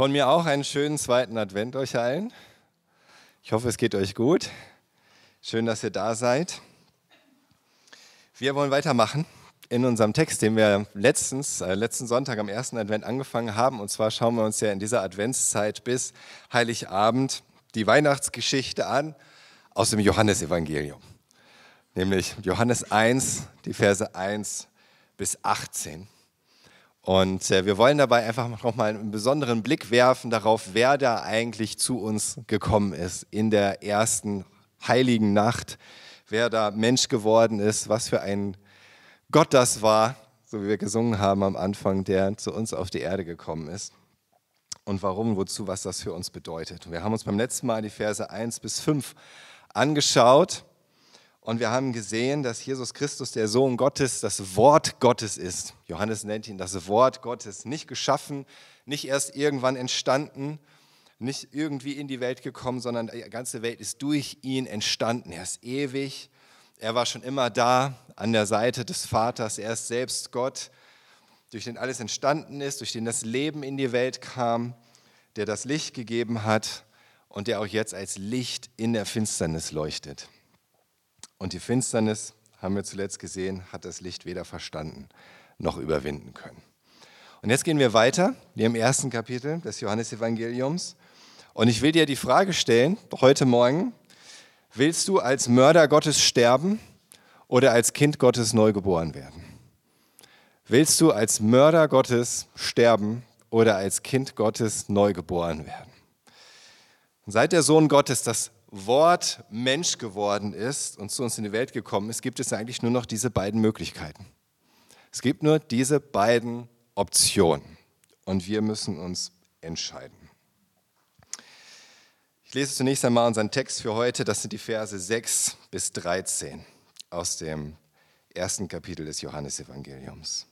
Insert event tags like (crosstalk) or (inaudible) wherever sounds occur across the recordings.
Von mir auch einen schönen zweiten Advent euch allen. Ich hoffe, es geht euch gut. Schön, dass ihr da seid. Wir wollen weitermachen in unserem Text, den wir letztens, äh, letzten Sonntag am ersten Advent angefangen haben. Und zwar schauen wir uns ja in dieser Adventszeit bis Heiligabend die Weihnachtsgeschichte an aus dem Johannesevangelium. Nämlich Johannes 1, die Verse 1 bis 18. Und äh, wir wollen dabei einfach nochmal einen besonderen Blick werfen darauf, wer da eigentlich zu uns gekommen ist in der ersten heiligen Nacht, wer da Mensch geworden ist, was für ein Gott das war, so wie wir gesungen haben am Anfang, der zu uns auf die Erde gekommen ist. Und warum, wozu, was das für uns bedeutet. Wir haben uns beim letzten Mal die Verse 1 bis 5 angeschaut und wir haben gesehen, dass Jesus Christus, der Sohn Gottes, das Wort Gottes ist. Johannes nennt ihn das Wort Gottes, nicht geschaffen, nicht erst irgendwann entstanden, nicht irgendwie in die Welt gekommen, sondern die ganze Welt ist durch ihn entstanden. Er ist ewig, er war schon immer da an der Seite des Vaters, er ist selbst Gott, durch den alles entstanden ist, durch den das Leben in die Welt kam, der das Licht gegeben hat und der auch jetzt als Licht in der Finsternis leuchtet. Und die Finsternis, haben wir zuletzt gesehen, hat das Licht weder verstanden noch überwinden können. Und jetzt gehen wir weiter, wir im ersten Kapitel des Johannesevangeliums. Und ich will dir die Frage stellen, heute Morgen, willst du als Mörder Gottes sterben oder als Kind Gottes neu geboren werden? Willst du als Mörder Gottes sterben oder als Kind Gottes neu geboren werden? Seit der Sohn Gottes das Wort Mensch geworden ist und zu uns in die Welt gekommen ist, gibt es eigentlich nur noch diese beiden Möglichkeiten. Es gibt nur diese beiden Optionen und wir müssen uns entscheiden. Ich lese zunächst einmal unseren Text für heute, das sind die Verse 6 bis 13 aus dem ersten Kapitel des Johannesevangeliums.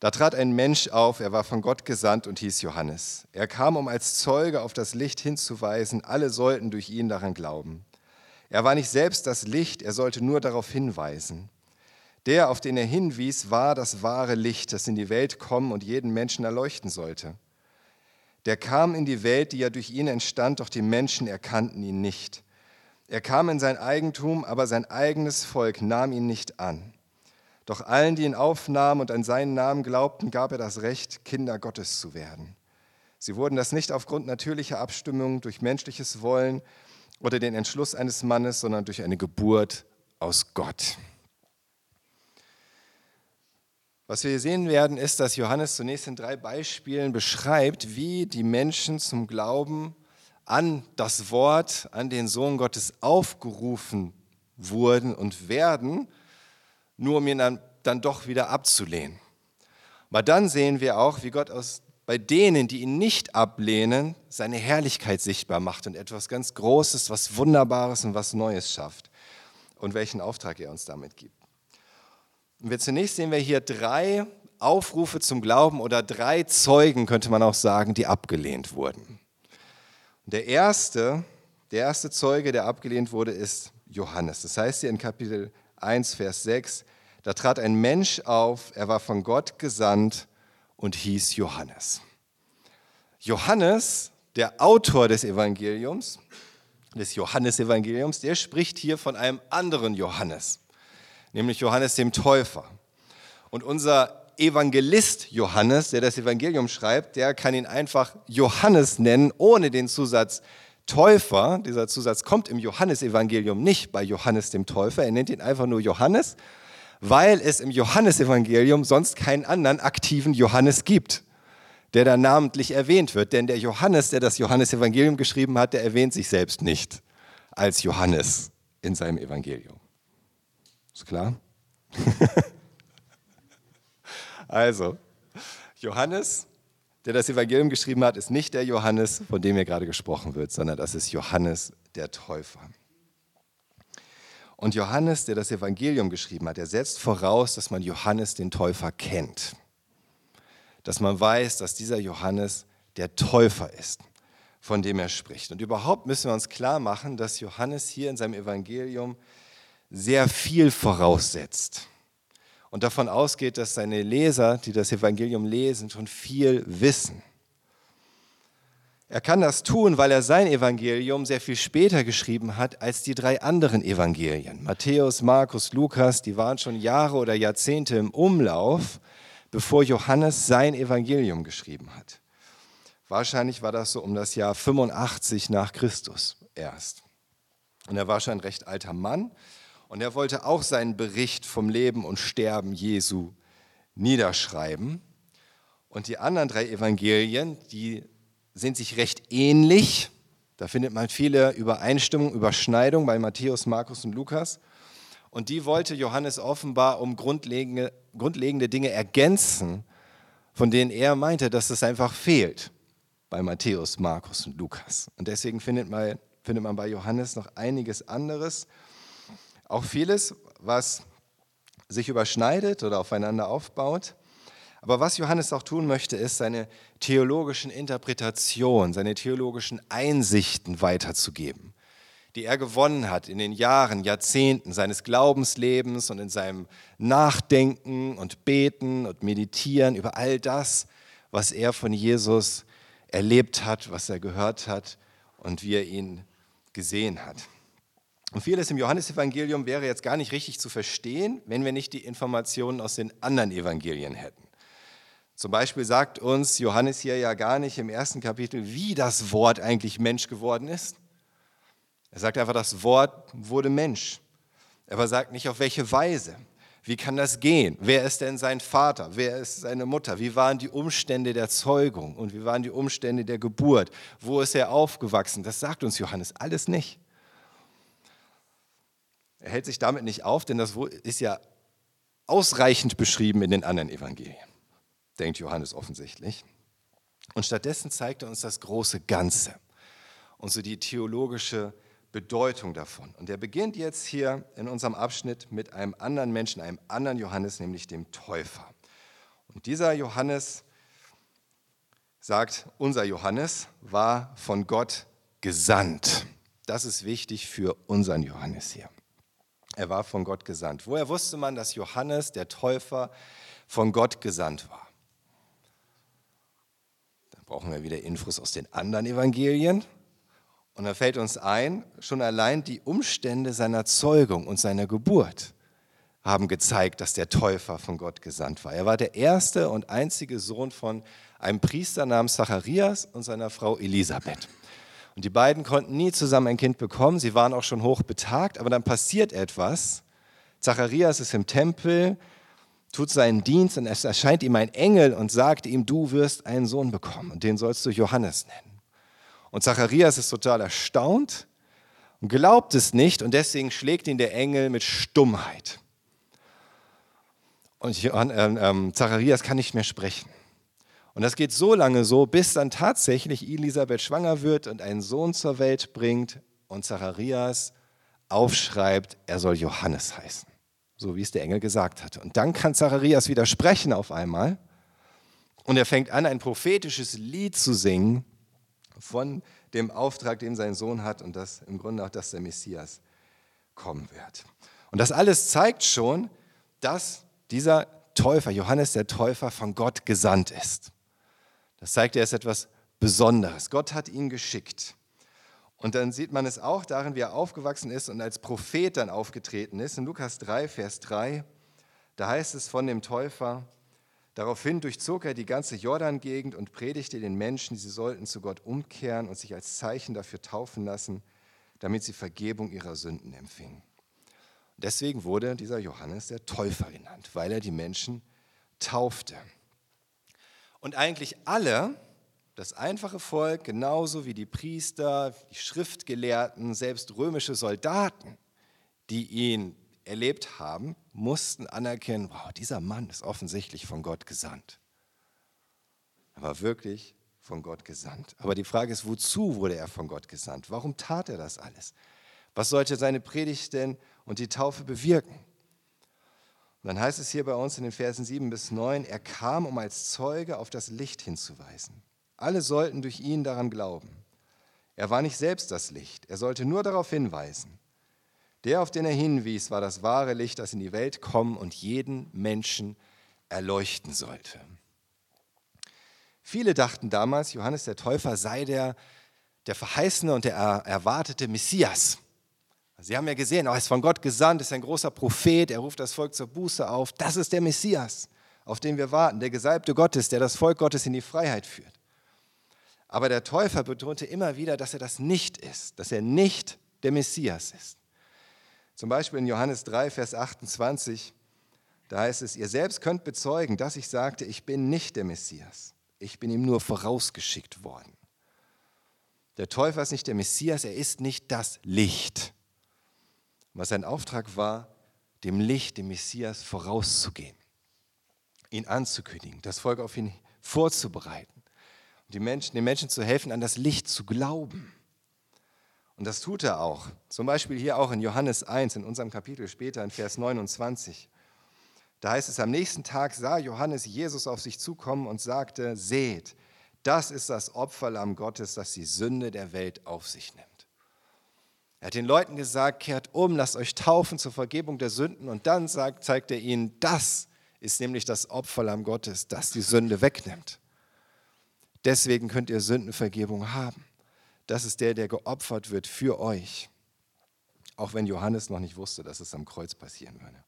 Da trat ein Mensch auf, er war von Gott gesandt und hieß Johannes. Er kam, um als Zeuge auf das Licht hinzuweisen, alle sollten durch ihn daran glauben. Er war nicht selbst das Licht, er sollte nur darauf hinweisen. Der, auf den er hinwies, war das wahre Licht, das in die Welt kommen und jeden Menschen erleuchten sollte. Der kam in die Welt, die ja durch ihn entstand, doch die Menschen erkannten ihn nicht. Er kam in sein Eigentum, aber sein eigenes Volk nahm ihn nicht an. Doch allen, die ihn aufnahmen und an seinen Namen glaubten, gab er das Recht, Kinder Gottes zu werden. Sie wurden das nicht aufgrund natürlicher Abstimmung durch menschliches Wollen oder den Entschluss eines Mannes, sondern durch eine Geburt aus Gott. Was wir hier sehen werden, ist, dass Johannes zunächst in drei Beispielen beschreibt, wie die Menschen zum Glauben an das Wort, an den Sohn Gottes aufgerufen wurden und werden nur um ihn dann, dann doch wieder abzulehnen. Aber dann sehen wir auch, wie Gott aus, bei denen, die ihn nicht ablehnen, seine Herrlichkeit sichtbar macht und etwas ganz Großes, was Wunderbares und was Neues schafft und welchen Auftrag er uns damit gibt. Und wir zunächst sehen wir hier drei Aufrufe zum Glauben oder drei Zeugen, könnte man auch sagen, die abgelehnt wurden. Und der erste, der erste Zeuge, der abgelehnt wurde, ist Johannes. Das heißt hier in Kapitel 1, Vers 6, da trat ein Mensch auf, er war von Gott gesandt und hieß Johannes. Johannes, der Autor des Evangeliums, des Johannesevangeliums, der spricht hier von einem anderen Johannes, nämlich Johannes dem Täufer. Und unser Evangelist Johannes, der das Evangelium schreibt, der kann ihn einfach Johannes nennen, ohne den Zusatz Täufer, dieser Zusatz kommt im Johannesevangelium nicht bei Johannes dem Täufer, er nennt ihn einfach nur Johannes, weil es im Johannesevangelium sonst keinen anderen aktiven Johannes gibt, der da namentlich erwähnt wird. Denn der Johannes, der das Johannesevangelium geschrieben hat, der erwähnt sich selbst nicht als Johannes in seinem Evangelium. Ist klar? (laughs) also, Johannes der das Evangelium geschrieben hat, ist nicht der Johannes, von dem hier gerade gesprochen wird, sondern das ist Johannes der Täufer. Und Johannes, der das Evangelium geschrieben hat, der setzt voraus, dass man Johannes den Täufer kennt. Dass man weiß, dass dieser Johannes der Täufer ist, von dem er spricht. Und überhaupt müssen wir uns klar machen, dass Johannes hier in seinem Evangelium sehr viel voraussetzt und davon ausgeht, dass seine Leser, die das Evangelium lesen, schon viel wissen. Er kann das tun, weil er sein Evangelium sehr viel später geschrieben hat als die drei anderen Evangelien. Matthäus, Markus, Lukas, die waren schon Jahre oder Jahrzehnte im Umlauf, bevor Johannes sein Evangelium geschrieben hat. Wahrscheinlich war das so um das Jahr 85 nach Christus erst. Und er war schon ein recht alter Mann und er wollte auch seinen Bericht vom Leben und Sterben Jesu niederschreiben. Und die anderen drei Evangelien, die sind sich recht ähnlich. Da findet man viele Übereinstimmungen, Überschneidungen bei Matthäus, Markus und Lukas. Und die wollte Johannes offenbar um grundlegende, grundlegende Dinge ergänzen, von denen er meinte, dass es einfach fehlt bei Matthäus, Markus und Lukas. Und deswegen findet man, findet man bei Johannes noch einiges anderes. Auch vieles, was sich überschneidet oder aufeinander aufbaut. Aber was Johannes auch tun möchte, ist seine theologischen Interpretationen, seine theologischen Einsichten weiterzugeben, die er gewonnen hat in den Jahren, Jahrzehnten seines Glaubenslebens und in seinem Nachdenken und Beten und Meditieren über all das, was er von Jesus erlebt hat, was er gehört hat und wie er ihn gesehen hat. Und vieles im Johannesevangelium wäre jetzt gar nicht richtig zu verstehen, wenn wir nicht die Informationen aus den anderen Evangelien hätten. Zum Beispiel sagt uns Johannes hier ja gar nicht im ersten Kapitel, wie das Wort eigentlich Mensch geworden ist. Er sagt einfach, das Wort wurde Mensch. Aber sagt nicht, auf welche Weise. Wie kann das gehen? Wer ist denn sein Vater? Wer ist seine Mutter? Wie waren die Umstände der Zeugung und wie waren die Umstände der Geburt? Wo ist er aufgewachsen? Das sagt uns Johannes alles nicht. Er hält sich damit nicht auf, denn das ist ja ausreichend beschrieben in den anderen Evangelien denkt Johannes offensichtlich. Und stattdessen zeigt er uns das große Ganze und so die theologische Bedeutung davon. Und er beginnt jetzt hier in unserem Abschnitt mit einem anderen Menschen, einem anderen Johannes, nämlich dem Täufer. Und dieser Johannes sagt, unser Johannes war von Gott gesandt. Das ist wichtig für unseren Johannes hier. Er war von Gott gesandt. Woher wusste man, dass Johannes, der Täufer, von Gott gesandt war? brauchen wir wieder Infos aus den anderen Evangelien. Und da fällt uns ein, schon allein die Umstände seiner Zeugung und seiner Geburt haben gezeigt, dass der Täufer von Gott gesandt war. Er war der erste und einzige Sohn von einem Priester namens Zacharias und seiner Frau Elisabeth. Und die beiden konnten nie zusammen ein Kind bekommen, sie waren auch schon hoch betagt, aber dann passiert etwas. Zacharias ist im Tempel, tut seinen Dienst und es erscheint ihm ein Engel und sagt ihm, du wirst einen Sohn bekommen und den sollst du Johannes nennen. Und Zacharias ist total erstaunt und glaubt es nicht und deswegen schlägt ihn der Engel mit Stummheit. Und Johann, äh, Zacharias kann nicht mehr sprechen. Und das geht so lange so, bis dann tatsächlich Elisabeth schwanger wird und einen Sohn zur Welt bringt und Zacharias aufschreibt, er soll Johannes heißen so wie es der Engel gesagt hatte. Und dann kann Zacharias widersprechen auf einmal und er fängt an, ein prophetisches Lied zu singen von dem Auftrag, den sein Sohn hat und das im Grunde auch, dass der Messias kommen wird. Und das alles zeigt schon, dass dieser Täufer, Johannes der Täufer, von Gott gesandt ist. Das zeigt, er ist etwas Besonderes. Gott hat ihn geschickt. Und dann sieht man es auch darin, wie er aufgewachsen ist und als Prophet dann aufgetreten ist. In Lukas 3, Vers 3, da heißt es von dem Täufer, daraufhin durchzog er die ganze Jordan-Gegend und predigte den Menschen, sie sollten zu Gott umkehren und sich als Zeichen dafür taufen lassen, damit sie Vergebung ihrer Sünden empfingen. Deswegen wurde dieser Johannes der Täufer genannt, weil er die Menschen taufte. Und eigentlich alle, das einfache Volk, genauso wie die Priester, die Schriftgelehrten, selbst römische Soldaten, die ihn erlebt haben, mussten anerkennen, wow, dieser Mann ist offensichtlich von Gott gesandt. Er war wirklich von Gott gesandt. Aber die Frage ist, wozu wurde er von Gott gesandt? Warum tat er das alles? Was sollte seine Predigt denn und die Taufe bewirken? Und dann heißt es hier bei uns in den Versen 7 bis 9, er kam, um als Zeuge auf das Licht hinzuweisen. Alle sollten durch ihn daran glauben. Er war nicht selbst das Licht, er sollte nur darauf hinweisen. Der, auf den er hinwies, war das wahre Licht, das in die Welt kommen und jeden Menschen erleuchten sollte. Viele dachten damals, Johannes der Täufer sei der, der verheißene und der erwartete Messias. Sie haben ja gesehen, er ist von Gott gesandt, ist ein großer Prophet, er ruft das Volk zur Buße auf. Das ist der Messias, auf den wir warten, der Gesalbte Gottes, der das Volk Gottes in die Freiheit führt. Aber der Täufer betonte immer wieder, dass er das nicht ist, dass er nicht der Messias ist. Zum Beispiel in Johannes 3, Vers 28, da heißt es, ihr selbst könnt bezeugen, dass ich sagte, ich bin nicht der Messias, ich bin ihm nur vorausgeschickt worden. Der Täufer ist nicht der Messias, er ist nicht das Licht. Was sein Auftrag war, dem Licht, dem Messias vorauszugehen, ihn anzukündigen, das Volk auf ihn vorzubereiten die Menschen, den Menschen zu helfen, an das Licht zu glauben. Und das tut er auch. Zum Beispiel hier auch in Johannes 1, in unserem Kapitel später, in Vers 29. Da heißt es, am nächsten Tag sah Johannes Jesus auf sich zukommen und sagte, seht, das ist das Opferlamm Gottes, das die Sünde der Welt auf sich nimmt. Er hat den Leuten gesagt, kehrt um, lasst euch taufen zur Vergebung der Sünden und dann sagt, zeigt er ihnen, das ist nämlich das Opferlamm Gottes, das die Sünde wegnimmt. Deswegen könnt ihr Sündenvergebung haben. Das ist der, der geopfert wird für euch. Auch wenn Johannes noch nicht wusste, dass es am Kreuz passieren würde.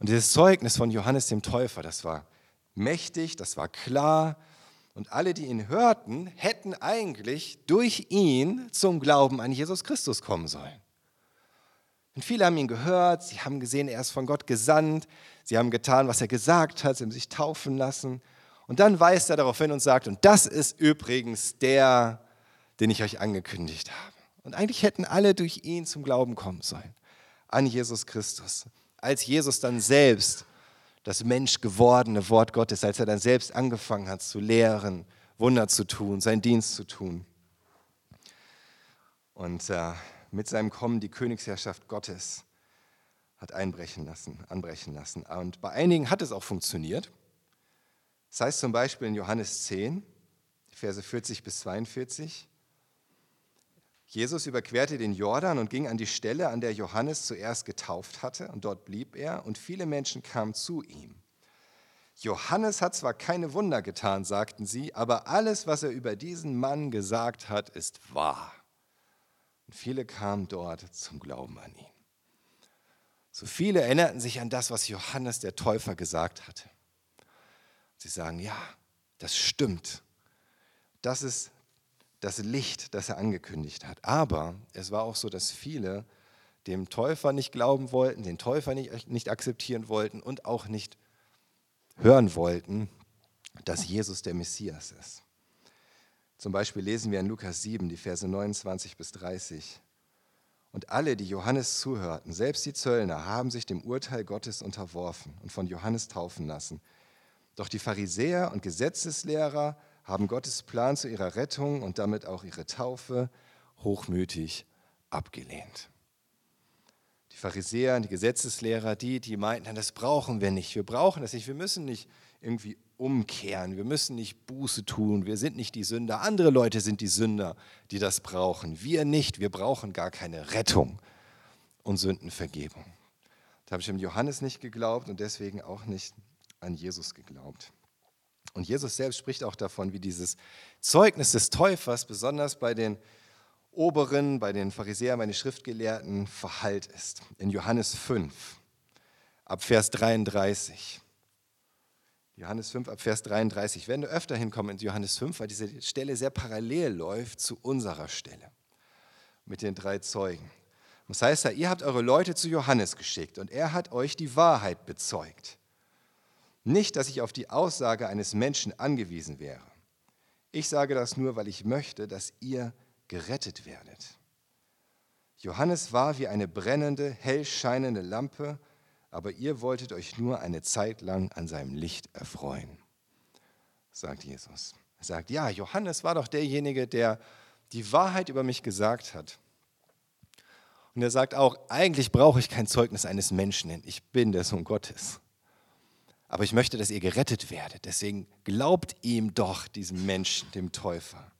Und dieses Zeugnis von Johannes dem Täufer, das war mächtig, das war klar. Und alle, die ihn hörten, hätten eigentlich durch ihn zum Glauben an Jesus Christus kommen sollen. Und viele haben ihn gehört, sie haben gesehen, er ist von Gott gesandt, sie haben getan, was er gesagt hat, sie haben sich taufen lassen. Und dann weist er darauf hin und sagt, und das ist übrigens der, den ich euch angekündigt habe. Und eigentlich hätten alle durch ihn zum Glauben kommen sollen, an Jesus Christus. Als Jesus dann selbst das Mensch gewordene Wort Gottes, als er dann selbst angefangen hat zu lehren, Wunder zu tun, seinen Dienst zu tun. Und äh, mit seinem Kommen die Königsherrschaft Gottes hat einbrechen lassen, anbrechen lassen. Und bei einigen hat es auch funktioniert. Das heißt zum Beispiel in Johannes 10, Verse 40 bis 42, Jesus überquerte den Jordan und ging an die Stelle, an der Johannes zuerst getauft hatte, und dort blieb er, und viele Menschen kamen zu ihm. Johannes hat zwar keine Wunder getan, sagten sie, aber alles, was er über diesen Mann gesagt hat, ist wahr. Und viele kamen dort zum Glauben an ihn. So viele erinnerten sich an das, was Johannes der Täufer gesagt hatte. Sie sagen, ja, das stimmt. Das ist das Licht, das er angekündigt hat. Aber es war auch so, dass viele dem Täufer nicht glauben wollten, den Täufer nicht, nicht akzeptieren wollten und auch nicht hören wollten, dass Jesus der Messias ist. Zum Beispiel lesen wir in Lukas 7, die Verse 29 bis 30. Und alle, die Johannes zuhörten, selbst die Zöllner, haben sich dem Urteil Gottes unterworfen und von Johannes taufen lassen. Doch die Pharisäer und Gesetzeslehrer haben Gottes Plan zu ihrer Rettung und damit auch ihre Taufe hochmütig abgelehnt. Die Pharisäer die Gesetzeslehrer, die, die meinten, das brauchen wir nicht, wir brauchen das nicht, wir müssen nicht irgendwie umkehren, wir müssen nicht Buße tun, wir sind nicht die Sünder, andere Leute sind die Sünder, die das brauchen, wir nicht, wir brauchen gar keine Rettung und Sündenvergebung. Da habe ich dem Johannes nicht geglaubt und deswegen auch nicht an Jesus geglaubt. Und Jesus selbst spricht auch davon, wie dieses Zeugnis des Täufers besonders bei den Oberen, bei den Pharisäern, bei den Schriftgelehrten verhallt ist. In Johannes 5, ab Vers 33. Johannes 5 ab Vers 33. Wir werden öfter hinkommen in Johannes 5, weil diese Stelle sehr parallel läuft zu unserer Stelle mit den drei Zeugen. Das heißt ja, ihr habt eure Leute zu Johannes geschickt und er hat euch die Wahrheit bezeugt. Nicht, dass ich auf die Aussage eines Menschen angewiesen wäre. Ich sage das nur, weil ich möchte, dass ihr gerettet werdet. Johannes war wie eine brennende, hell scheinende Lampe, aber ihr wolltet euch nur eine Zeit lang an seinem Licht erfreuen, sagt Jesus. Er sagt, ja, Johannes war doch derjenige, der die Wahrheit über mich gesagt hat. Und er sagt auch, eigentlich brauche ich kein Zeugnis eines Menschen, denn ich bin der Sohn Gottes aber ich möchte, dass ihr gerettet werdet. Deswegen glaubt ihm doch, diesem Menschen, dem Täufer.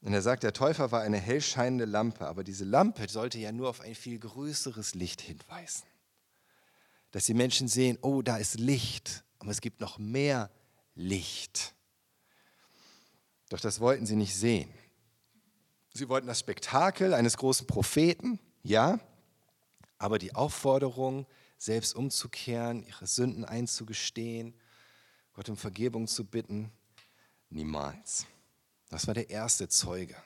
Und er sagt, der Täufer war eine hellscheinende Lampe, aber diese Lampe sollte ja nur auf ein viel größeres Licht hinweisen. Dass die Menschen sehen, oh, da ist Licht aber es gibt noch mehr Licht. Doch das wollten sie nicht sehen. Sie wollten das Spektakel eines großen Propheten, ja, aber die Aufforderung, selbst umzukehren, ihre Sünden einzugestehen, Gott um Vergebung zu bitten, niemals. Das war der erste Zeuge,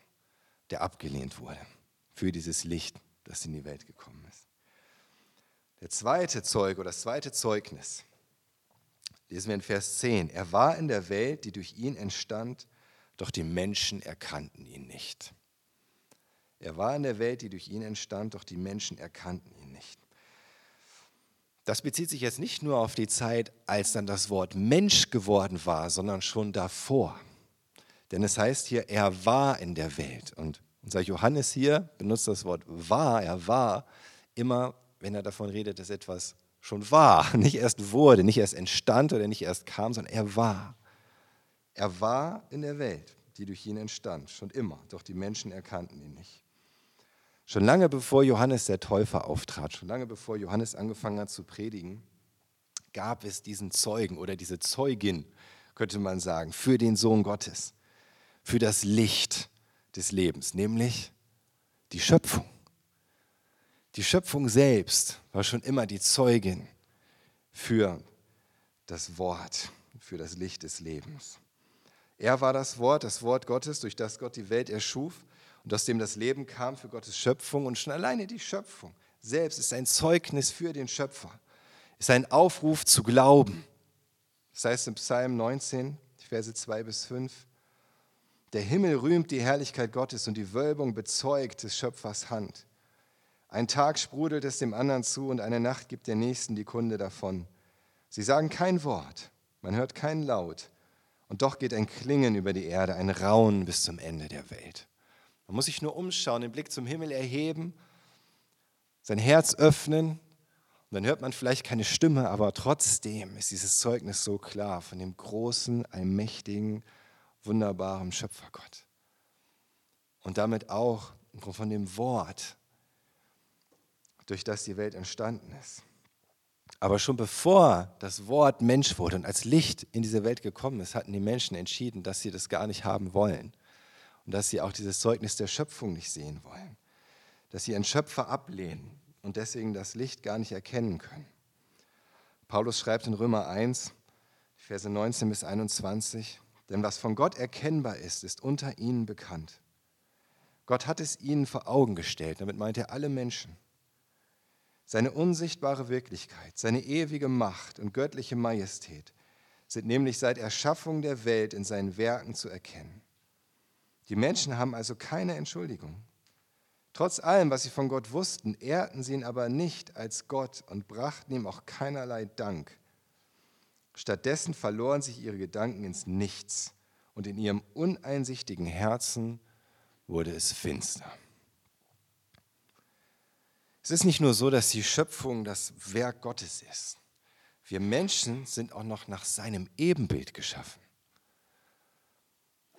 der abgelehnt wurde für dieses Licht, das in die Welt gekommen ist. Der zweite Zeuge oder das zweite Zeugnis, lesen wir in Vers 10. Er war in der Welt, die durch ihn entstand, doch die Menschen erkannten ihn nicht. Er war in der Welt, die durch ihn entstand, doch die Menschen erkannten. Das bezieht sich jetzt nicht nur auf die Zeit, als dann das Wort Mensch geworden war, sondern schon davor. Denn es heißt hier, er war in der Welt. Und unser Johannes hier benutzt das Wort war, er war, immer, wenn er davon redet, dass etwas schon war, (laughs) nicht erst wurde, nicht erst entstand oder nicht erst kam, sondern er war. Er war in der Welt, die durch ihn entstand, schon immer, doch die Menschen erkannten ihn nicht. Schon lange bevor Johannes der Täufer auftrat, schon lange bevor Johannes angefangen hat zu predigen, gab es diesen Zeugen oder diese Zeugin, könnte man sagen, für den Sohn Gottes, für das Licht des Lebens, nämlich die Schöpfung. Die Schöpfung selbst war schon immer die Zeugin für das Wort, für das Licht des Lebens. Er war das Wort, das Wort Gottes, durch das Gott die Welt erschuf und aus dem das Leben kam für Gottes Schöpfung. Und schon alleine die Schöpfung selbst ist ein Zeugnis für den Schöpfer, ist ein Aufruf zu glauben. Das heißt im Psalm 19, Verse 2 bis 5, der Himmel rühmt die Herrlichkeit Gottes und die Wölbung bezeugt des Schöpfers Hand. Ein Tag sprudelt es dem anderen zu und eine Nacht gibt der Nächsten die Kunde davon. Sie sagen kein Wort, man hört keinen Laut, und doch geht ein Klingen über die Erde, ein Raunen bis zum Ende der Welt. Man muss sich nur umschauen, den Blick zum Himmel erheben, sein Herz öffnen und dann hört man vielleicht keine Stimme, aber trotzdem ist dieses Zeugnis so klar von dem großen, allmächtigen, wunderbaren Schöpfergott. Und damit auch von dem Wort, durch das die Welt entstanden ist. Aber schon bevor das Wort Mensch wurde und als Licht in diese Welt gekommen ist, hatten die Menschen entschieden, dass sie das gar nicht haben wollen und dass sie auch dieses Zeugnis der Schöpfung nicht sehen wollen, dass sie ihren Schöpfer ablehnen und deswegen das Licht gar nicht erkennen können. Paulus schreibt in Römer 1, Verse 19 bis 21, denn was von Gott erkennbar ist, ist unter ihnen bekannt. Gott hat es ihnen vor Augen gestellt, damit meint er alle Menschen. Seine unsichtbare Wirklichkeit, seine ewige Macht und göttliche Majestät sind nämlich seit Erschaffung der Welt in seinen Werken zu erkennen. Die Menschen haben also keine Entschuldigung. Trotz allem, was sie von Gott wussten, ehrten sie ihn aber nicht als Gott und brachten ihm auch keinerlei Dank. Stattdessen verloren sich ihre Gedanken ins Nichts und in ihrem uneinsichtigen Herzen wurde es finster. Es ist nicht nur so, dass die Schöpfung das Werk Gottes ist. Wir Menschen sind auch noch nach seinem Ebenbild geschaffen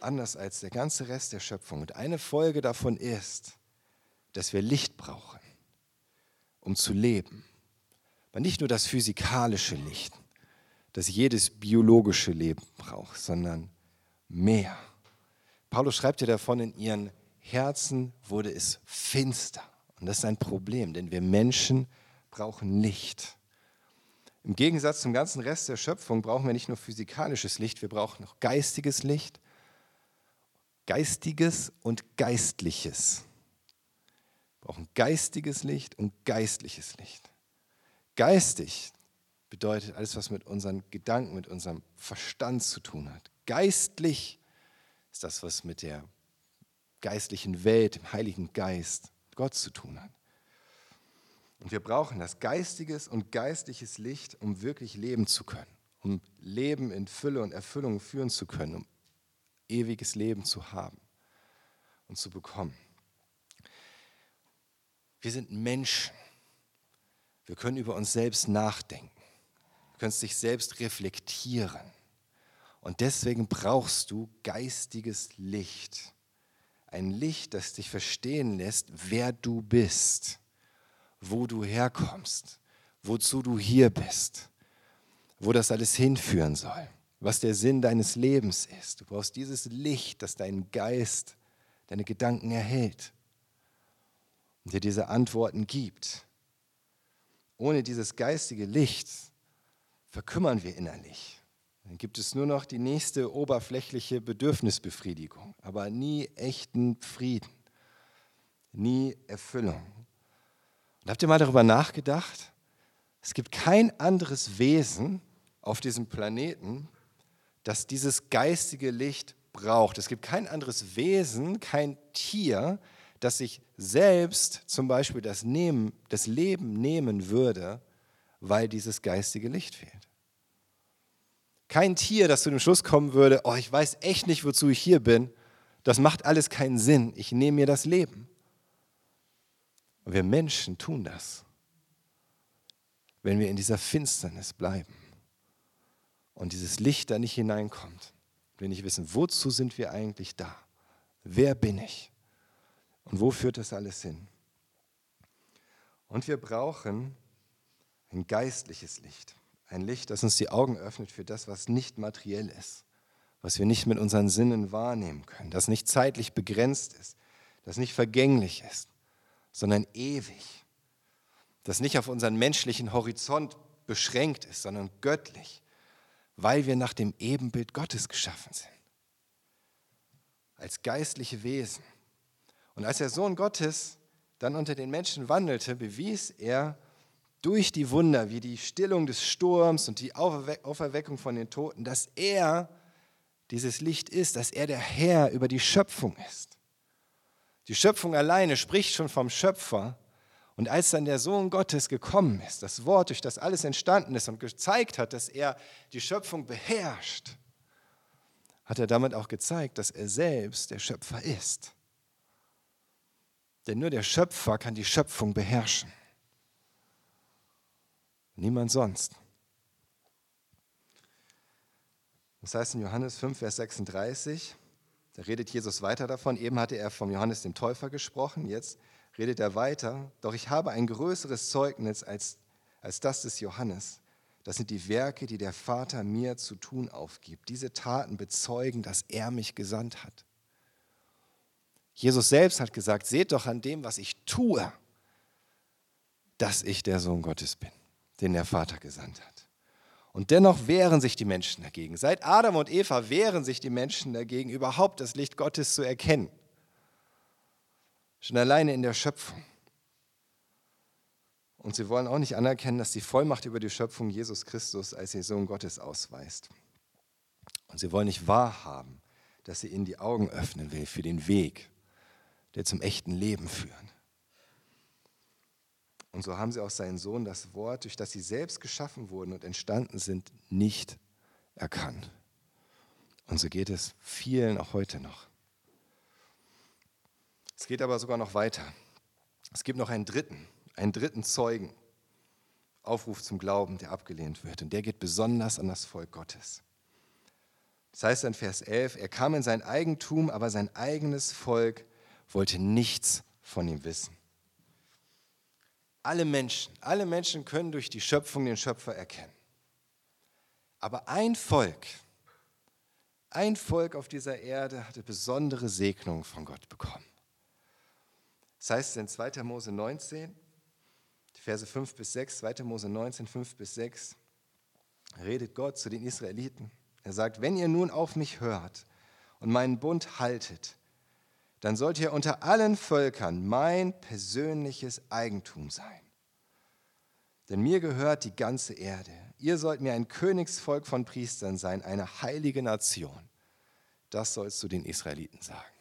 anders als der ganze Rest der Schöpfung. Und eine Folge davon ist, dass wir Licht brauchen, um zu leben. Aber nicht nur das physikalische Licht, das jedes biologische Leben braucht, sondern mehr. Paulus schreibt ja davon, in ihren Herzen wurde es finster. Und das ist ein Problem, denn wir Menschen brauchen Licht. Im Gegensatz zum ganzen Rest der Schöpfung brauchen wir nicht nur physikalisches Licht, wir brauchen auch geistiges Licht Geistiges und Geistliches. Wir brauchen geistiges Licht und geistliches Licht. Geistig bedeutet alles, was mit unseren Gedanken, mit unserem Verstand zu tun hat. Geistlich ist das, was mit der geistlichen Welt, dem Heiligen Geist, Gott zu tun hat. Und wir brauchen das geistiges und geistliches Licht, um wirklich leben zu können, um Leben in Fülle und Erfüllung führen zu können, um ewiges Leben zu haben und zu bekommen. Wir sind Menschen. Wir können über uns selbst nachdenken. Du kannst dich selbst reflektieren. Und deswegen brauchst du geistiges Licht. Ein Licht, das dich verstehen lässt, wer du bist, wo du herkommst, wozu du hier bist, wo das alles hinführen soll, was der Sinn deines Lebens ist. Du brauchst dieses Licht, das deinen Geist, deine Gedanken erhält und dir diese Antworten gibt. Ohne dieses geistige Licht verkümmern wir innerlich. Dann gibt es nur noch die nächste oberflächliche Bedürfnisbefriedigung, aber nie echten Frieden, nie Erfüllung. Und habt ihr mal darüber nachgedacht? Es gibt kein anderes Wesen auf diesem Planeten, das dieses geistige Licht braucht. Es gibt kein anderes Wesen, kein Tier, das sich selbst zum Beispiel das, nehmen, das Leben nehmen würde, weil dieses geistige Licht fehlt. Kein Tier, das zu dem Schluss kommen würde, oh, ich weiß echt nicht, wozu ich hier bin, das macht alles keinen Sinn, ich nehme mir das Leben. Und wir Menschen tun das, wenn wir in dieser Finsternis bleiben und dieses Licht da nicht hineinkommt. Wir nicht wissen, wozu sind wir eigentlich da? Wer bin ich? Und wo führt das alles hin? Und wir brauchen ein geistliches Licht. Ein Licht, das uns die Augen öffnet für das, was nicht materiell ist, was wir nicht mit unseren Sinnen wahrnehmen können, das nicht zeitlich begrenzt ist, das nicht vergänglich ist, sondern ewig, das nicht auf unseren menschlichen Horizont beschränkt ist, sondern göttlich, weil wir nach dem Ebenbild Gottes geschaffen sind. Als geistliche Wesen. Und als der Sohn Gottes dann unter den Menschen wandelte, bewies er durch die Wunder wie die Stillung des Sturms und die Auferweckung von den Toten, dass er dieses Licht ist, dass er der Herr über die Schöpfung ist. Die Schöpfung alleine spricht schon vom Schöpfer. Und als dann der Sohn Gottes gekommen ist, das Wort, durch das alles entstanden ist und gezeigt hat, dass er die Schöpfung beherrscht, hat er damit auch gezeigt, dass er selbst der Schöpfer ist. Denn nur der Schöpfer kann die Schöpfung beherrschen. Niemand sonst. Das heißt in Johannes 5, Vers 36, da redet Jesus weiter davon. Eben hatte er vom Johannes dem Täufer gesprochen, jetzt redet er weiter. Doch ich habe ein größeres Zeugnis als, als das des Johannes. Das sind die Werke, die der Vater mir zu tun aufgibt. Diese Taten bezeugen, dass er mich gesandt hat. Jesus selbst hat gesagt, seht doch an dem, was ich tue, dass ich der Sohn Gottes bin, den der Vater gesandt hat. Und dennoch wehren sich die Menschen dagegen. Seit Adam und Eva wehren sich die Menschen dagegen, überhaupt das Licht Gottes zu erkennen. Schon alleine in der Schöpfung. Und sie wollen auch nicht anerkennen, dass die Vollmacht über die Schöpfung Jesus Christus als ihr Sohn Gottes ausweist. Und sie wollen nicht wahrhaben, dass sie ihnen die Augen öffnen will für den Weg, der zum echten Leben führen. Und so haben sie auch seinen Sohn das Wort, durch das sie selbst geschaffen wurden und entstanden sind, nicht erkannt. Und so geht es vielen auch heute noch. Es geht aber sogar noch weiter. Es gibt noch einen dritten, einen dritten Zeugen, Aufruf zum Glauben, der abgelehnt wird. Und der geht besonders an das Volk Gottes. Das heißt in Vers 11, er kam in sein Eigentum, aber sein eigenes Volk wollte nichts von ihm wissen. Alle Menschen, alle Menschen können durch die Schöpfung den Schöpfer erkennen. Aber ein Volk, ein Volk auf dieser Erde hatte besondere Segnungen von Gott bekommen. Das heißt in 2. Mose 19, die Verse 5 bis 6, 2. Mose 19, 5 bis 6, redet Gott zu den Israeliten. Er sagt, wenn ihr nun auf mich hört und meinen Bund haltet, dann sollt ihr unter allen Völkern mein persönliches Eigentum sein. Denn mir gehört die ganze Erde. Ihr sollt mir ein Königsvolk von Priestern sein, eine heilige Nation. Das sollst du den Israeliten sagen.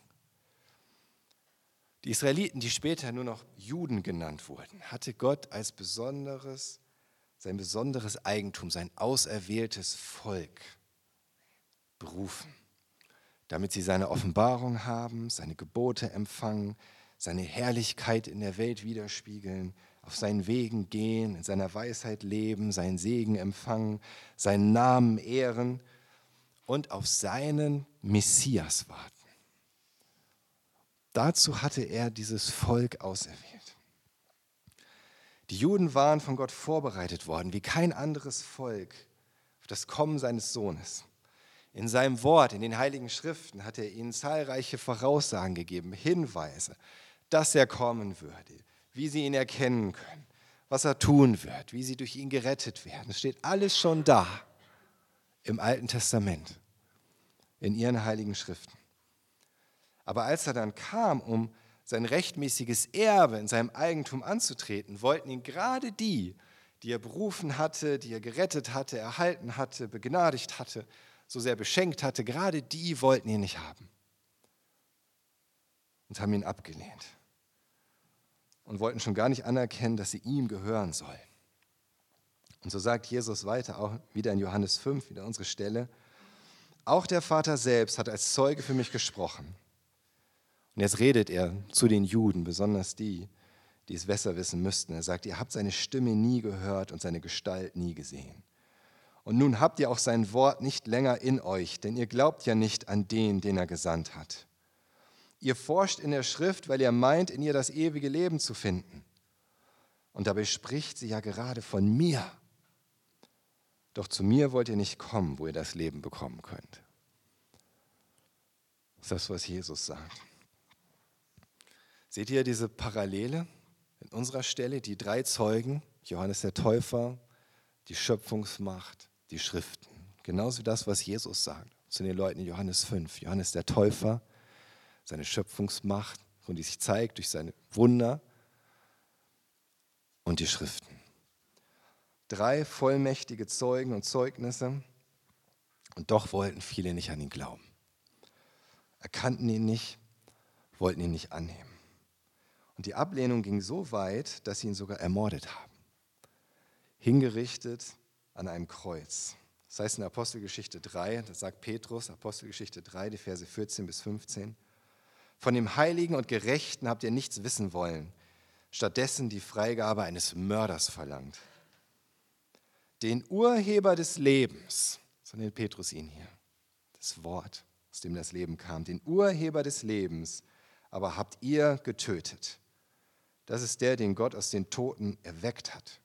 Die Israeliten, die später nur noch Juden genannt wurden, hatte Gott als besonderes, sein besonderes Eigentum, sein auserwähltes Volk berufen damit sie seine Offenbarung haben, seine Gebote empfangen, seine Herrlichkeit in der Welt widerspiegeln, auf seinen Wegen gehen, in seiner Weisheit leben, seinen Segen empfangen, seinen Namen ehren und auf seinen Messias warten. Dazu hatte er dieses Volk auserwählt. Die Juden waren von Gott vorbereitet worden, wie kein anderes Volk auf das Kommen seines Sohnes. In seinem Wort, in den heiligen Schriften hat er ihnen zahlreiche Voraussagen gegeben, Hinweise, dass er kommen würde, wie sie ihn erkennen können, was er tun wird, wie sie durch ihn gerettet werden. Es steht alles schon da im Alten Testament, in ihren heiligen Schriften. Aber als er dann kam, um sein rechtmäßiges Erbe in seinem Eigentum anzutreten, wollten ihn gerade die, die er berufen hatte, die er gerettet hatte, erhalten hatte, begnadigt hatte, so sehr beschenkt hatte, gerade die wollten ihn nicht haben und haben ihn abgelehnt und wollten schon gar nicht anerkennen, dass sie ihm gehören sollen. Und so sagt Jesus weiter, auch wieder in Johannes 5, wieder unsere Stelle, auch der Vater selbst hat als Zeuge für mich gesprochen. Und jetzt redet er zu den Juden, besonders die, die es besser wissen müssten. Er sagt, ihr habt seine Stimme nie gehört und seine Gestalt nie gesehen. Und nun habt ihr auch sein Wort nicht länger in euch, denn ihr glaubt ja nicht an den, den er gesandt hat. Ihr forscht in der Schrift, weil ihr meint, in ihr das ewige Leben zu finden. Und dabei spricht sie ja gerade von mir. Doch zu mir wollt ihr nicht kommen, wo ihr das Leben bekommen könnt. Das ist das, was Jesus sagt. Seht ihr diese Parallele in unserer Stelle? Die drei Zeugen, Johannes der Täufer, die Schöpfungsmacht, die Schriften. Genauso das, was Jesus sagt zu den Leuten in Johannes 5. Johannes der Täufer, seine Schöpfungsmacht, und die sich zeigt durch seine Wunder und die Schriften. Drei vollmächtige Zeugen und Zeugnisse und doch wollten viele nicht an ihn glauben. Erkannten ihn nicht, wollten ihn nicht annehmen. Und die Ablehnung ging so weit, dass sie ihn sogar ermordet haben. Hingerichtet an einem Kreuz. Das heißt in Apostelgeschichte 3, das sagt Petrus, Apostelgeschichte 3, die Verse 14 bis 15. Von dem Heiligen und Gerechten habt ihr nichts wissen wollen, stattdessen die Freigabe eines Mörders verlangt. Den Urheber des Lebens, so nennt Petrus ihn hier, das Wort, aus dem das Leben kam, den Urheber des Lebens, aber habt ihr getötet. Das ist der, den Gott aus den Toten erweckt hat.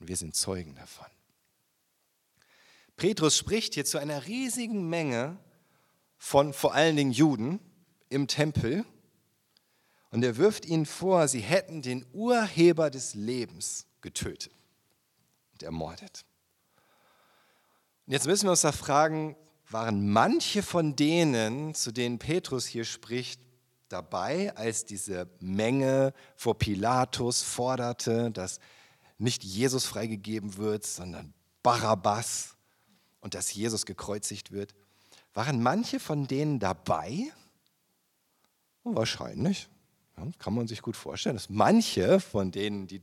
Und wir sind Zeugen davon. Petrus spricht hier zu einer riesigen Menge von vor allen Dingen Juden im Tempel und er wirft ihnen vor, sie hätten den Urheber des Lebens getötet und ermordet. Und jetzt müssen wir uns da fragen, waren manche von denen, zu denen Petrus hier spricht, dabei, als diese Menge vor Pilatus forderte, dass nicht Jesus freigegeben wird, sondern Barabbas und dass Jesus gekreuzigt wird. Waren manche von denen dabei? Wahrscheinlich. Ja, kann man sich gut vorstellen, dass manche von denen, die,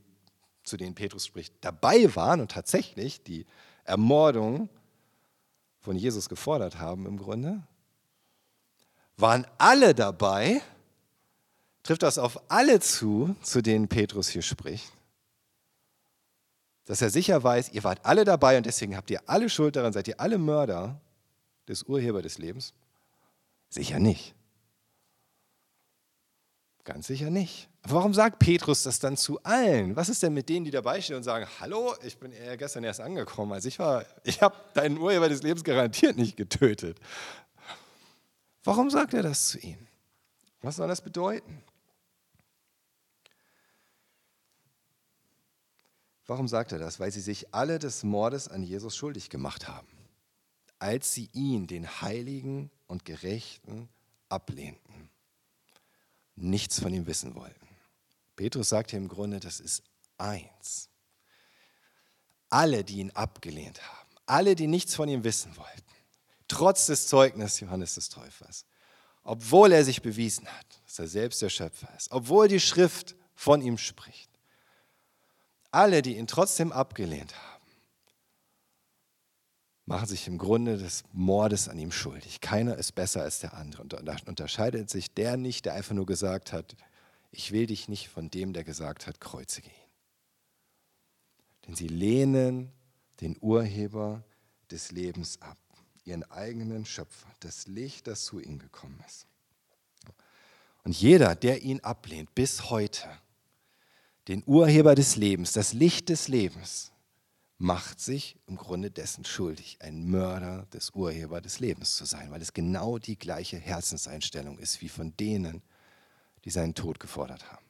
zu denen Petrus spricht, dabei waren und tatsächlich die Ermordung von Jesus gefordert haben im Grunde. Waren alle dabei? Trifft das auf alle zu, zu denen Petrus hier spricht? dass er sicher weiß, ihr wart alle dabei und deswegen habt ihr alle Schuld daran, seid ihr alle Mörder des Urheber des Lebens? Sicher nicht. Ganz sicher nicht. Warum sagt Petrus das dann zu allen? Was ist denn mit denen, die dabei stehen und sagen, hallo, ich bin gestern erst angekommen, also ich war, ich habe deinen Urheber des Lebens garantiert nicht getötet. Warum sagt er das zu ihnen? Was soll das bedeuten? Warum sagt er das? Weil sie sich alle des Mordes an Jesus schuldig gemacht haben, als sie ihn, den Heiligen und Gerechten, ablehnten, nichts von ihm wissen wollten. Petrus sagt hier im Grunde, das ist eins. Alle, die ihn abgelehnt haben, alle, die nichts von ihm wissen wollten, trotz des Zeugnisses Johannes des Täufers, obwohl er sich bewiesen hat, dass er selbst der Schöpfer ist, obwohl die Schrift von ihm spricht, alle, die ihn trotzdem abgelehnt haben, machen sich im Grunde des Mordes an ihm schuldig. Keiner ist besser als der andere. Und da unterscheidet sich der nicht, der einfach nur gesagt hat, ich will dich nicht von dem, der gesagt hat, kreuzige ihn. Denn sie lehnen den Urheber des Lebens ab, ihren eigenen Schöpfer, das Licht, das zu ihnen gekommen ist. Und jeder, der ihn ablehnt, bis heute, den Urheber des Lebens, das Licht des Lebens, macht sich im Grunde dessen schuldig, ein Mörder des Urheber des Lebens zu sein, weil es genau die gleiche Herzenseinstellung ist wie von denen, die seinen Tod gefordert haben.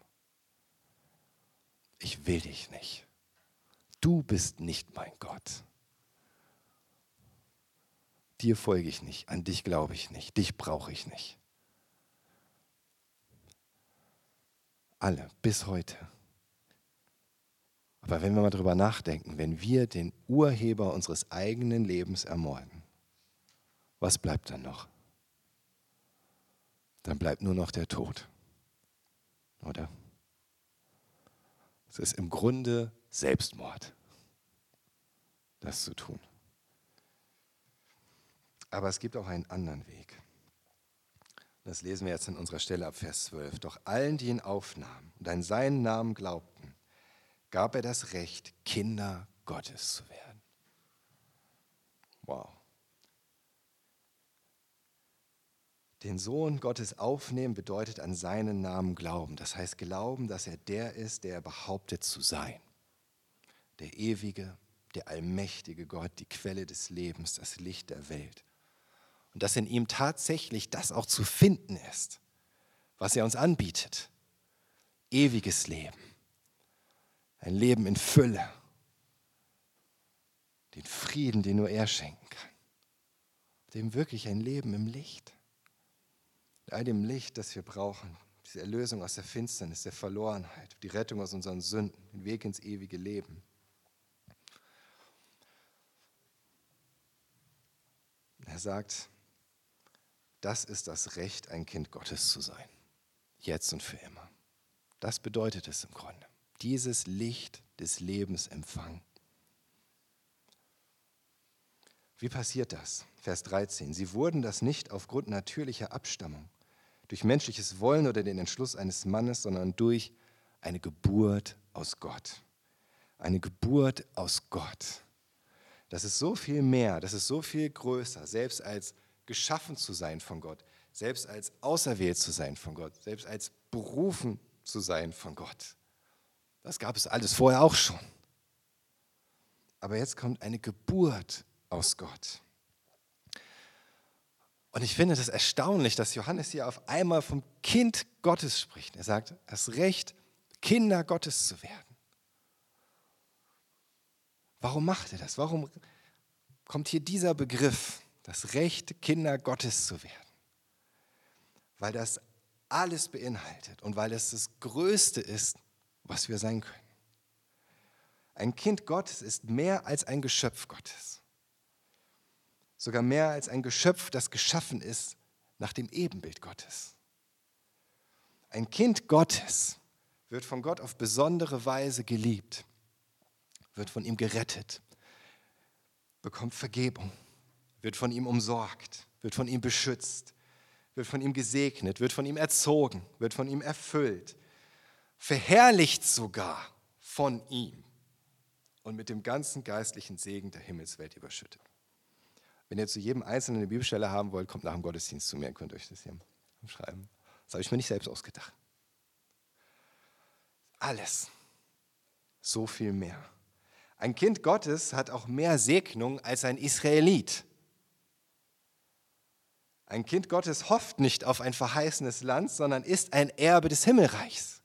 Ich will dich nicht. Du bist nicht mein Gott. Dir folge ich nicht, an dich glaube ich nicht, dich brauche ich nicht. Alle, bis heute. Aber wenn wir mal drüber nachdenken, wenn wir den Urheber unseres eigenen Lebens ermorden, was bleibt dann noch? Dann bleibt nur noch der Tod. Oder? Es ist im Grunde Selbstmord, das zu tun. Aber es gibt auch einen anderen Weg. Das lesen wir jetzt in unserer Stelle ab Vers 12. Doch allen, die ihn aufnahmen und an seinen Namen glaubten, gab er das Recht, Kinder Gottes zu werden. Wow. Den Sohn Gottes aufnehmen bedeutet an seinen Namen glauben. Das heißt glauben, dass er der ist, der er behauptet zu sein. Der ewige, der allmächtige Gott, die Quelle des Lebens, das Licht der Welt. Und dass in ihm tatsächlich das auch zu finden ist, was er uns anbietet. Ewiges Leben ein Leben in Fülle. Den Frieden, den nur er schenken kann. Dem wirklich ein Leben im Licht. All dem Licht, das wir brauchen. Diese Erlösung aus der Finsternis, der Verlorenheit, die Rettung aus unseren Sünden, den Weg ins ewige Leben. Er sagt, das ist das Recht, ein Kind Gottes zu sein. Jetzt und für immer. Das bedeutet es im Grunde dieses Licht des Lebens empfangen. Wie passiert das? Vers 13. Sie wurden das nicht aufgrund natürlicher Abstammung, durch menschliches Wollen oder den Entschluss eines Mannes, sondern durch eine Geburt aus Gott. Eine Geburt aus Gott. Das ist so viel mehr, das ist so viel größer, selbst als geschaffen zu sein von Gott, selbst als auserwählt zu sein von Gott, selbst als berufen zu sein von Gott. Das gab es alles vorher auch schon. Aber jetzt kommt eine Geburt aus Gott. Und ich finde das erstaunlich, dass Johannes hier auf einmal vom Kind Gottes spricht. Er sagt, das Recht, Kinder Gottes zu werden. Warum macht er das? Warum kommt hier dieser Begriff, das Recht, Kinder Gottes zu werden? Weil das alles beinhaltet und weil es das Größte ist, was wir sein können. Ein Kind Gottes ist mehr als ein Geschöpf Gottes. Sogar mehr als ein Geschöpf, das geschaffen ist nach dem Ebenbild Gottes. Ein Kind Gottes wird von Gott auf besondere Weise geliebt, wird von ihm gerettet, bekommt Vergebung, wird von ihm umsorgt, wird von ihm beschützt, wird von ihm gesegnet, wird von ihm erzogen, wird von ihm erfüllt, verherrlicht sogar von ihm und mit dem ganzen geistlichen Segen der Himmelswelt überschüttet. Wenn ihr zu jedem Einzelnen eine Bibelstelle haben wollt, kommt nach dem Gottesdienst zu mir und könnt euch das hier schreiben. Das habe ich mir nicht selbst ausgedacht. Alles. So viel mehr. Ein Kind Gottes hat auch mehr Segnung als ein Israelit. Ein Kind Gottes hofft nicht auf ein verheißenes Land, sondern ist ein Erbe des Himmelreichs.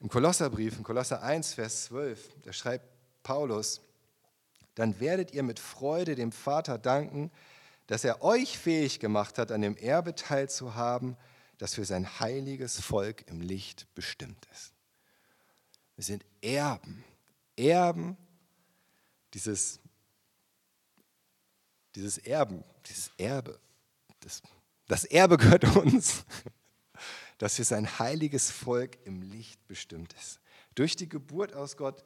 Im Kolosserbrief, in Kolosser 1, Vers 12, da schreibt Paulus, dann werdet ihr mit Freude dem Vater danken, dass er euch fähig gemacht hat, an dem Erbe teilzuhaben, das für sein heiliges Volk im Licht bestimmt ist. Wir sind Erben, Erben dieses, dieses Erben, dieses Erbe. Das, das Erbe gehört uns dass für sein heiliges Volk im Licht bestimmt ist. Durch die Geburt aus Gott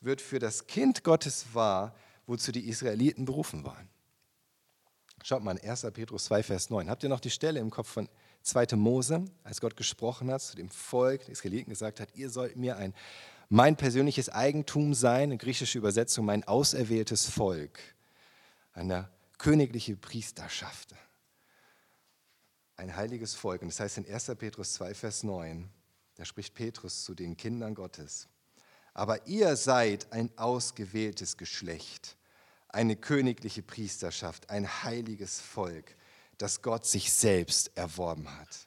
wird für das Kind Gottes wahr, wozu die Israeliten berufen waren. Schaut mal, 1. Petrus 2, Vers 9. Habt ihr noch die Stelle im Kopf von 2. Mose, als Gott gesprochen hat, zu dem Volk der Israeliten gesagt hat, ihr sollt mir ein mein persönliches Eigentum sein, in griechischer Übersetzung mein auserwähltes Volk, eine königliche Priesterschaft ein heiliges Volk. Und das heißt in 1. Petrus 2, Vers 9, da spricht Petrus zu den Kindern Gottes. Aber ihr seid ein ausgewähltes Geschlecht, eine königliche Priesterschaft, ein heiliges Volk, das Gott sich selbst erworben hat.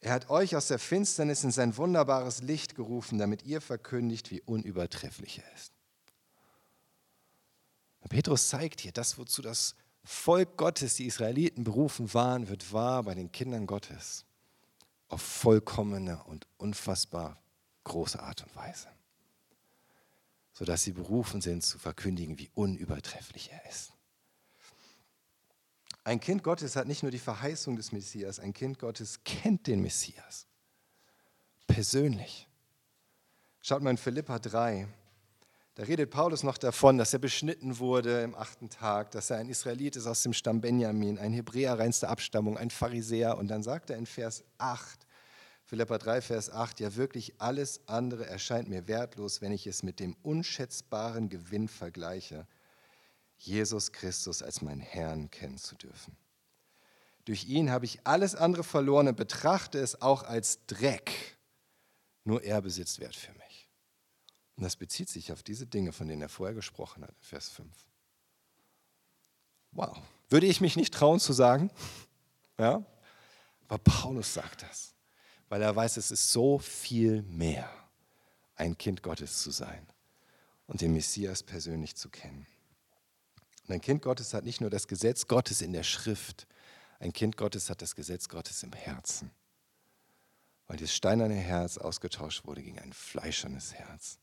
Er hat euch aus der Finsternis in sein wunderbares Licht gerufen, damit ihr verkündigt, wie unübertrefflich er ist. Petrus zeigt hier, das, wozu das Volk Gottes, die Israeliten berufen waren, wird wahr bei den Kindern Gottes. Auf vollkommene und unfassbar große Art und Weise. Sodass sie berufen sind zu verkündigen, wie unübertrefflich er ist. Ein Kind Gottes hat nicht nur die Verheißung des Messias, ein Kind Gottes kennt den Messias. Persönlich. Schaut mal in Philippa 3. Da redet Paulus noch davon, dass er beschnitten wurde im achten Tag, dass er ein Israelit ist aus dem Stamm Benjamin, ein Hebräer reinster Abstammung, ein Pharisäer. Und dann sagt er in Vers 8, Philippa 3, Vers 8, ja wirklich alles andere erscheint mir wertlos, wenn ich es mit dem unschätzbaren Gewinn vergleiche, Jesus Christus als meinen Herrn kennen zu dürfen. Durch ihn habe ich alles andere verloren und betrachte es auch als Dreck. Nur er besitzt Wert für mich. Und das bezieht sich auf diese Dinge, von denen er vorher gesprochen hat, Vers 5. Wow. Würde ich mich nicht trauen zu sagen? (laughs) Ja? Aber Paulus sagt das, weil er weiß, es ist so viel mehr, ein Kind Gottes zu sein und den Messias persönlich zu kennen. Und ein Kind Gottes hat nicht nur das Gesetz Gottes in der Schrift, ein Kind Gottes hat das Gesetz Gottes im Herzen. Weil das steinerne Herz ausgetauscht wurde gegen ein fleischernes Herz.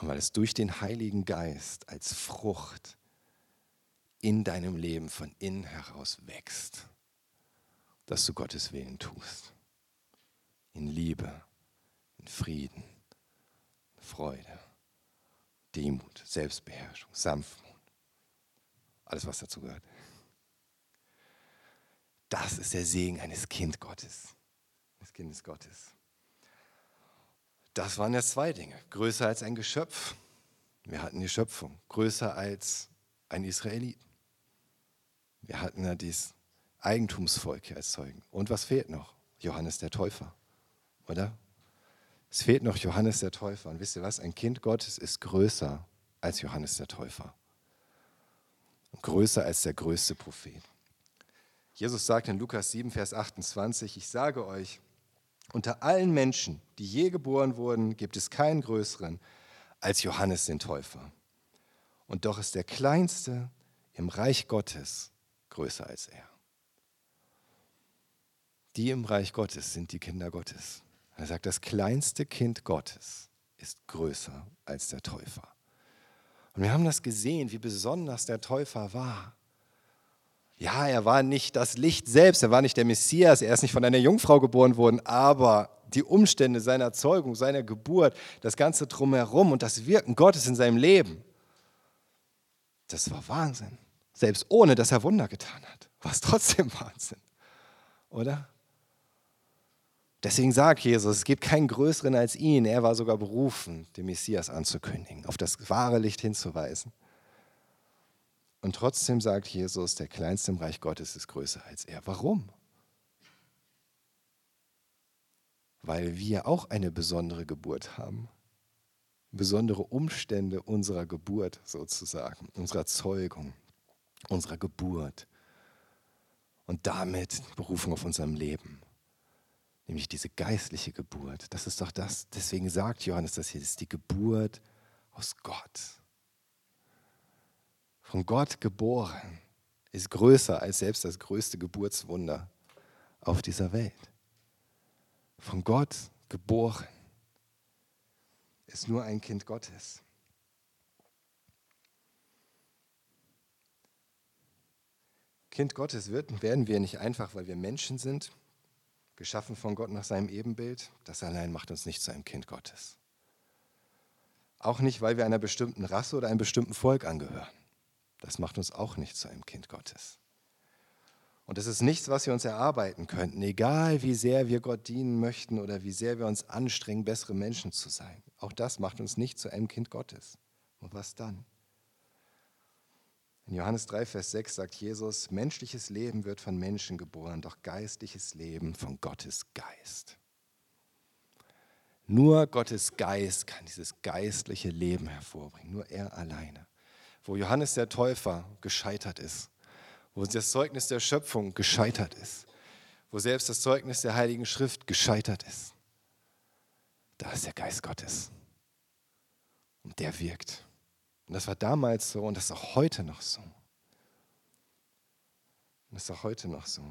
Und weil es durch den Heiligen Geist als Frucht in deinem Leben von innen heraus wächst, dass du Gottes Willen tust. In Liebe, in Frieden, Freude, Demut, Selbstbeherrschung, Sanftmut. Alles, was dazu gehört. Das ist der Segen eines Kind Gottes, des Kindes Gottes. Das waren ja zwei Dinge. Größer als ein Geschöpf. Wir hatten die Schöpfung. Größer als ein Israelit. Wir hatten ja dieses Eigentumsvolk hier als Zeugen. Und was fehlt noch? Johannes der Täufer. Oder? Es fehlt noch Johannes der Täufer. Und wisst ihr was? Ein Kind Gottes ist größer als Johannes der Täufer. Und größer als der größte Prophet. Jesus sagt in Lukas 7, Vers 28, ich sage euch, unter allen Menschen, die je geboren wurden, gibt es keinen größeren als Johannes den Täufer. Und doch ist der Kleinste im Reich Gottes größer als er. Die im Reich Gottes sind die Kinder Gottes. Er sagt, das kleinste Kind Gottes ist größer als der Täufer. Und wir haben das gesehen, wie besonders der Täufer war. Ja, er war nicht das Licht selbst, er war nicht der Messias, er ist nicht von einer Jungfrau geboren worden, aber die Umstände seiner Zeugung, seiner Geburt, das Ganze drumherum und das Wirken Gottes in seinem Leben, das war Wahnsinn. Selbst ohne, dass er Wunder getan hat, war es trotzdem (laughs) Wahnsinn. Oder? Deswegen sagt Jesus, es gibt keinen Größeren als ihn. Er war sogar berufen, den Messias anzukündigen, auf das wahre Licht hinzuweisen. Und trotzdem sagt Jesus, der Kleinste im Reich Gottes ist größer als er. Warum? Weil wir auch eine besondere Geburt haben. Besondere Umstände unserer Geburt sozusagen, unserer Zeugung, unserer Geburt. Und damit Berufung auf unserem Leben. Nämlich diese geistliche Geburt. Das ist doch das. Deswegen sagt Johannes das hier. Das ist die Geburt aus Gott von Gott geboren, ist größer als selbst das größte Geburtswunder auf dieser Welt. Von Gott geboren ist nur ein Kind Gottes. Kind Gottes werden wir nicht einfach, weil wir Menschen sind, geschaffen von Gott nach seinem Ebenbild. Das allein macht uns nicht zu einem Kind Gottes. Auch nicht, weil wir einer bestimmten Rasse oder einem bestimmten Volk angehören. Das macht uns auch nicht zu einem Kind Gottes. Und es ist nichts, was wir uns erarbeiten könnten, egal wie sehr wir Gott dienen möchten oder wie sehr wir uns anstrengen, bessere Menschen zu sein. Auch das macht uns nicht zu einem Kind Gottes. Und was dann? In Johannes 3, Vers 6 sagt Jesus, menschliches Leben wird von Menschen geboren, doch geistliches Leben von Gottes Geist. Nur Gottes Geist kann dieses geistliche Leben hervorbringen, nur er alleine. Wo Johannes der Täufer gescheitert ist, wo das Zeugnis der Schöpfung gescheitert ist, wo selbst das Zeugnis der Heiligen Schrift gescheitert ist, da ist der Geist Gottes. Und der wirkt. Und das war damals so und das ist auch heute noch so. Und das ist auch heute noch so.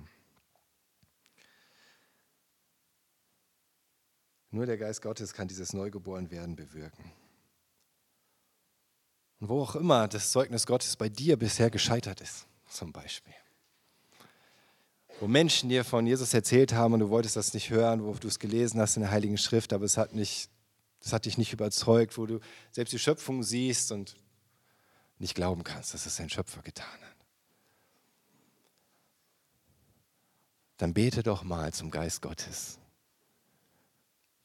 Nur der Geist Gottes kann dieses Neugeborenwerden bewirken. Und wo auch immer das Zeugnis Gottes bei dir bisher gescheitert ist, zum Beispiel. Wo Menschen dir von Jesus erzählt haben und du wolltest das nicht hören, wo du es gelesen hast in der Heiligen Schrift, aber es hat, nicht, das hat dich nicht überzeugt, wo du selbst die Schöpfung siehst und nicht glauben kannst, dass es ein Schöpfer getan hat. Dann bete doch mal zum Geist Gottes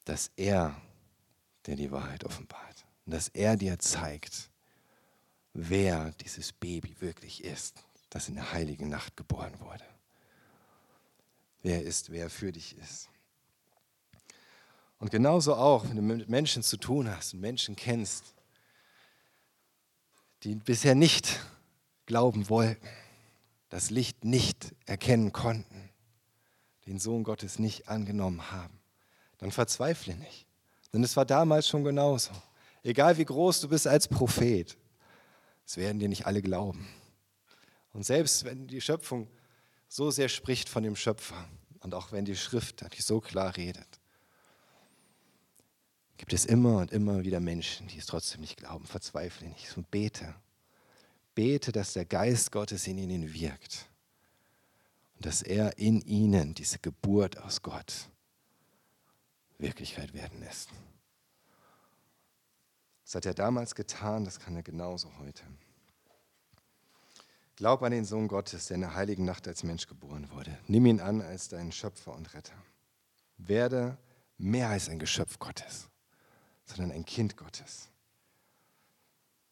dass er dir die Wahrheit offenbart und dass er dir zeigt, wer dieses Baby wirklich ist, das in der heiligen Nacht geboren wurde. Wer ist, wer für dich ist. Und genauso auch, wenn du mit Menschen zu tun hast und Menschen kennst, die bisher nicht glauben wollten, das Licht nicht erkennen konnten, den Sohn Gottes nicht angenommen haben dann verzweifle nicht. Denn es war damals schon genauso. Egal wie groß du bist als Prophet, es werden dir nicht alle glauben. Und selbst wenn die Schöpfung so sehr spricht von dem Schöpfer und auch wenn die Schrift natürlich so klar redet, gibt es immer und immer wieder Menschen, die es trotzdem nicht glauben. Verzweifle nicht und bete. Bete, dass der Geist Gottes in ihnen wirkt und dass er in ihnen diese Geburt aus Gott Wirklichkeit werden lässt. Das hat er damals getan, das kann er genauso heute. Glaub an den Sohn Gottes, der in der heiligen Nacht als Mensch geboren wurde. Nimm ihn an als deinen Schöpfer und Retter. Werde mehr als ein Geschöpf Gottes, sondern ein Kind Gottes.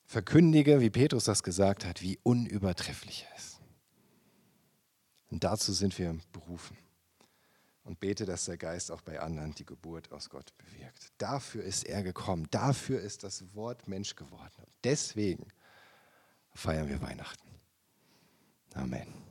Verkündige, wie Petrus das gesagt hat, wie unübertrefflich er ist. Und dazu sind wir berufen und bete, dass der Geist auch bei anderen die Geburt aus Gott bewirkt. Dafür ist er gekommen. Dafür ist das Wort Mensch geworden. deswegen feiern wir Weihnachten. Amen.